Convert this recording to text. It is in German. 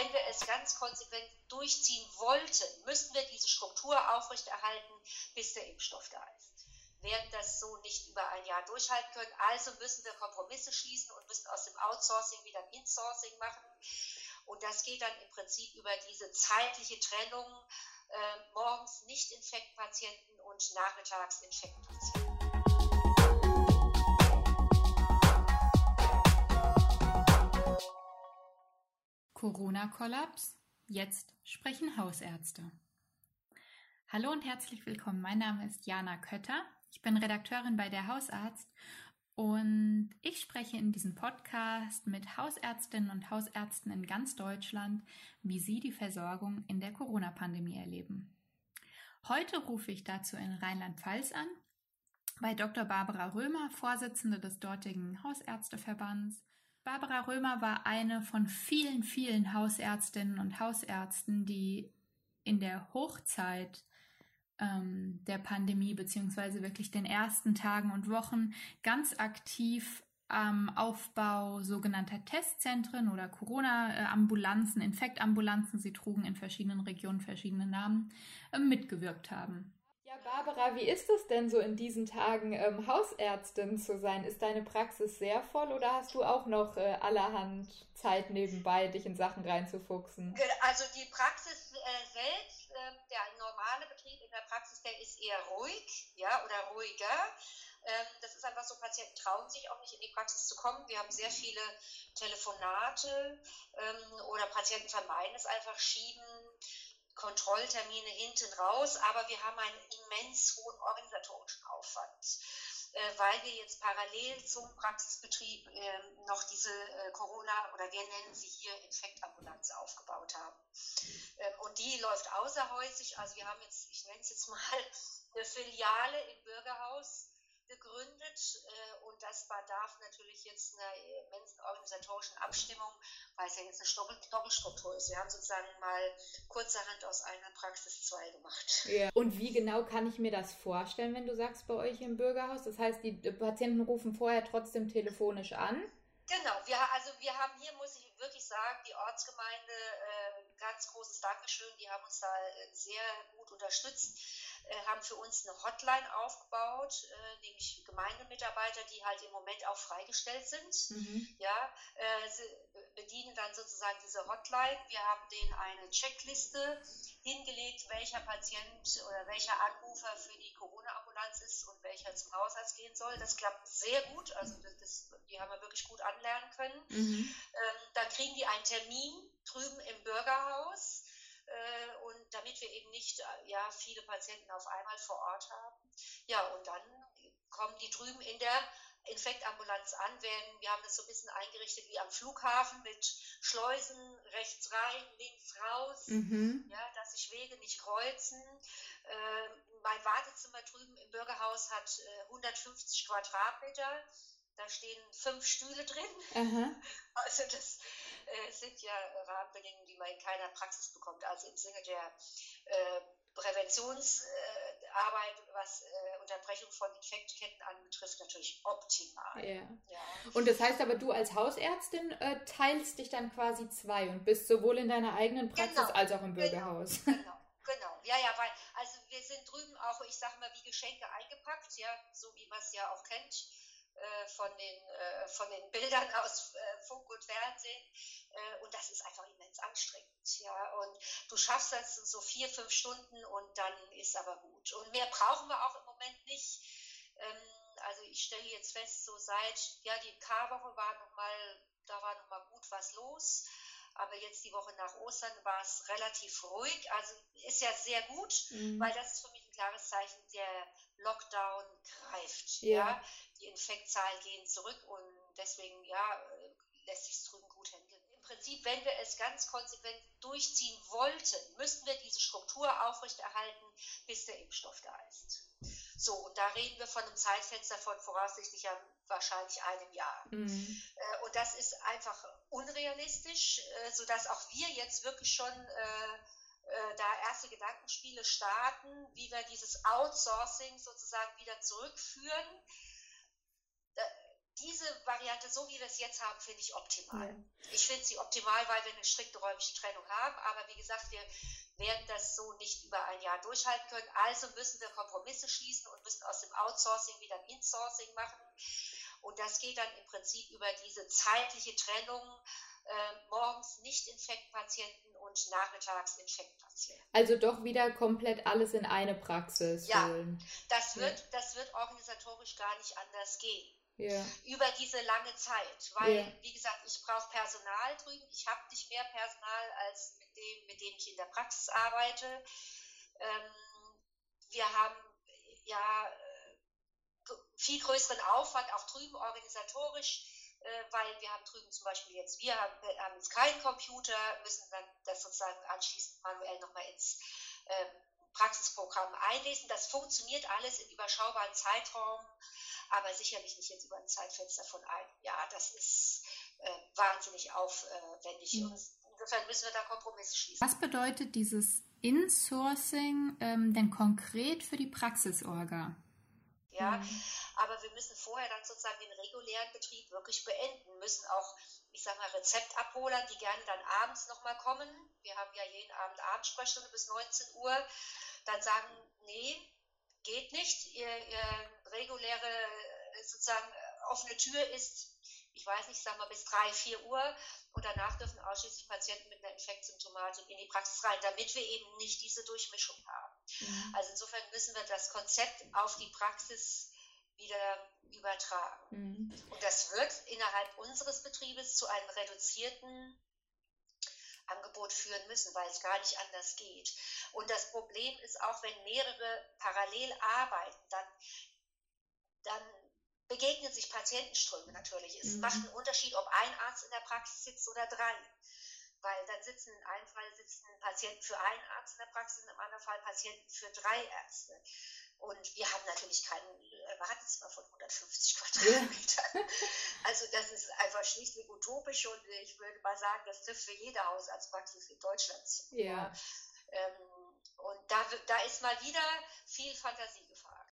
wenn wir es ganz konsequent durchziehen wollten, müssten wir diese Struktur aufrechterhalten, bis der Impfstoff da ist. Werden das so nicht über ein Jahr durchhalten können, also müssen wir Kompromisse schließen und müssen aus dem Outsourcing wieder ein Insourcing machen. Und das geht dann im Prinzip über diese zeitliche Trennung äh, morgens Nicht-Infektpatienten und nachmittags Infektpatienten. Corona-Kollaps? Jetzt sprechen Hausärzte. Hallo und herzlich willkommen. Mein Name ist Jana Kötter. Ich bin Redakteurin bei der Hausarzt und ich spreche in diesem Podcast mit Hausärztinnen und Hausärzten in ganz Deutschland, wie sie die Versorgung in der Corona-Pandemie erleben. Heute rufe ich dazu in Rheinland-Pfalz an, bei Dr. Barbara Römer, Vorsitzende des dortigen Hausärzteverbands, Barbara Römer war eine von vielen, vielen Hausärztinnen und Hausärzten, die in der Hochzeit ähm, der Pandemie beziehungsweise wirklich den ersten Tagen und Wochen ganz aktiv am Aufbau sogenannter Testzentren oder Corona-Ambulanzen, Infektambulanzen, sie trugen in verschiedenen Regionen verschiedene Namen, äh, mitgewirkt haben. Barbara, wie ist es denn so in diesen Tagen, ähm, Hausärztin zu sein? Ist deine Praxis sehr voll oder hast du auch noch äh, allerhand Zeit nebenbei, dich in Sachen reinzufuchsen? Also die Praxis äh, selbst, äh, der normale Betrieb in der Praxis, der ist eher ruhig, ja, oder ruhiger. Ähm, das ist einfach so, Patienten trauen sich auch nicht in die Praxis zu kommen. Wir haben sehr viele Telefonate ähm, oder Patienten vermeiden es einfach, schieben Kontrolltermine hinten raus, aber wir haben einen immens hohen organisatorischen Aufwand, äh, weil wir jetzt parallel zum Praxisbetrieb ähm, noch diese äh, Corona oder wir nennen sie hier Infektambulanz aufgebaut haben. Ähm, und die läuft außerhäusig, also wir haben jetzt, ich nenne es jetzt mal, eine Filiale im Bürgerhaus gegründet äh, und das bedarf natürlich jetzt einer immensen organisatorischen Abstimmung, weil es ja jetzt eine Doppelstruktur ist. Wir haben sozusagen mal kurzerhand aus einer Praxis zwei gemacht. Ja. Und wie genau kann ich mir das vorstellen, wenn du sagst, bei euch im Bürgerhaus? Das heißt, die Patienten rufen vorher trotzdem telefonisch an? Genau, wir, also wir haben hier, muss ich wirklich sagen, die Ortsgemeinde, äh, ganz großes Dankeschön, die haben uns da äh, sehr gut unterstützt äh, haben für uns eine Hotline aufgebaut, äh, nämlich Gemeindemitarbeiter, die halt im Moment auch freigestellt sind. Mhm. Ja, äh, bedienen dann sozusagen diese Hotline. Wir haben denen eine Checkliste hingelegt, welcher Patient oder welcher Anrufer für die Corona-Ambulanz ist und welcher zum Hausarzt gehen soll. Das klappt sehr gut. Also das, das, die haben wir wirklich gut anlernen können. Mhm. Ähm, dann kriegen die einen Termin drüben im Bürgerhaus äh, und damit wir eben nicht äh, ja, viele Patienten auf einmal vor Ort haben. Ja, und dann kommen die drüben in der Infektambulanz an, werden, wir haben das so ein bisschen eingerichtet wie am Flughafen mit Schleusen rechts rein, links raus, mhm. ja, dass sich Wege nicht kreuzen. Äh, mein Wartezimmer drüben im Bürgerhaus hat äh, 150 Quadratmeter. Da stehen fünf Stühle drin. Aha. Also das äh, sind ja Rahmenbedingungen, die man in keiner Praxis bekommt. Also im Sinne der äh, Präventionsarbeit, äh, was äh, Unterbrechung von Infektketten anbetrifft, natürlich optimal. Ja. ja. Und das heißt aber, du als Hausärztin äh, teilst dich dann quasi zwei und bist sowohl in deiner eigenen Praxis genau. als auch im genau. Bürgerhaus. Genau. genau. Genau, ja, ja, weil, also wir sind drüben auch, ich sage mal, wie Geschenke eingepackt, ja, so wie man es ja auch kennt äh, von, den, äh, von den Bildern aus Funk und Fernsehen. Äh, und das ist einfach immens anstrengend. Ja? Und du schaffst das so vier, fünf Stunden und dann ist aber gut. Und mehr brauchen wir auch im Moment nicht. Ähm, also ich stelle jetzt fest, so seit, ja, die K-Woche war nochmal, da war nochmal gut was los. Aber jetzt die Woche nach Ostern war es relativ ruhig. Also ist ja sehr gut, mhm. weil das ist für mich ein klares Zeichen, der Lockdown greift. Ja. ja. Die Infektzahlen gehen zurück und deswegen, ja, lässt sich drüben gut handeln. Im Prinzip, wenn wir es ganz konsequent durchziehen wollten, müssten wir diese Struktur aufrechterhalten, bis der Impfstoff da ist. So, und da reden wir von einem Zeitfenster von voraussichtlich ja wahrscheinlich einem Jahr. Mhm. Äh, und das ist einfach unrealistisch, äh, sodass auch wir jetzt wirklich schon äh, da erste Gedankenspiele starten, wie wir dieses Outsourcing sozusagen wieder zurückführen diese Variante, so wie wir es jetzt haben, finde ich optimal. Ja. Ich finde sie optimal, weil wir eine strikte räumliche Trennung haben. Aber wie gesagt, wir werden das so nicht über ein Jahr durchhalten können. Also müssen wir Kompromisse schließen und müssen aus dem Outsourcing wieder ein Insourcing machen. Und das geht dann im Prinzip über diese zeitliche Trennung äh, morgens Nicht-Infektpatienten und nachmittags Infektpatienten. Also doch wieder komplett alles in eine Praxis. Ja, holen. das wird, ja. das wird organisatorisch gar nicht anders gehen. Ja. Über diese lange Zeit. Weil, ja. wie gesagt, ich brauche Personal drüben. Ich habe nicht mehr Personal als mit dem, mit dem ich in der Praxis arbeite. Ähm, wir haben ja äh, viel größeren Aufwand, auch drüben organisatorisch weil wir haben drüben zum Beispiel jetzt, wir haben, haben jetzt keinen Computer, müssen dann das sozusagen anschließend manuell nochmal ins ähm, Praxisprogramm einlesen. Das funktioniert alles in überschaubaren Zeitraum, aber sicherlich nicht jetzt über ein Zeitfenster von einem Jahr. Das ist äh, wahnsinnig aufwendig. Mhm. insofern müssen wir da Kompromisse schließen. Was bedeutet dieses Insourcing ähm, denn konkret für die Praxisorga? Ja, mhm. aber wir müssen vorher dann sozusagen den regulären Betrieb wirklich beenden, müssen auch, ich sag mal, Rezeptabholern, die gerne dann abends nochmal kommen. Wir haben ja jeden Abend Abendsprechstunde bis 19 Uhr, dann sagen, nee, geht nicht. Ihr, ihr reguläre sozusagen offene Tür ist, ich weiß nicht, sagen wir bis 3, 4 Uhr und danach dürfen ausschließlich Patienten mit einer Infektsymptomatik in die Praxis rein, damit wir eben nicht diese Durchmischung haben. Mhm. Also insofern müssen wir das Konzept auf die Praxis wieder übertragen. Mhm. Und das wird innerhalb unseres Betriebes zu einem reduzierten Angebot führen müssen, weil es gar nicht anders geht. Und das Problem ist auch, wenn mehrere parallel arbeiten, dann, dann begegnen sich Patientenströme natürlich. Es mhm. macht einen Unterschied, ob ein Arzt in der Praxis sitzt oder drei. Weil dann sitzen in einem Fall sitzen Patienten für einen Arzt in der Praxis, in einem anderen Fall Patienten für drei Ärzte. Und wir haben natürlich keinen Erwartungsmal von 150 Quadratmetern. Ja. Also das ist einfach schlichtweg utopisch und ich würde mal sagen, das trifft für jede Hausarztpraxis in Deutschland zu. Ja. Ähm, und da, da ist mal wieder viel Fantasie gefragt.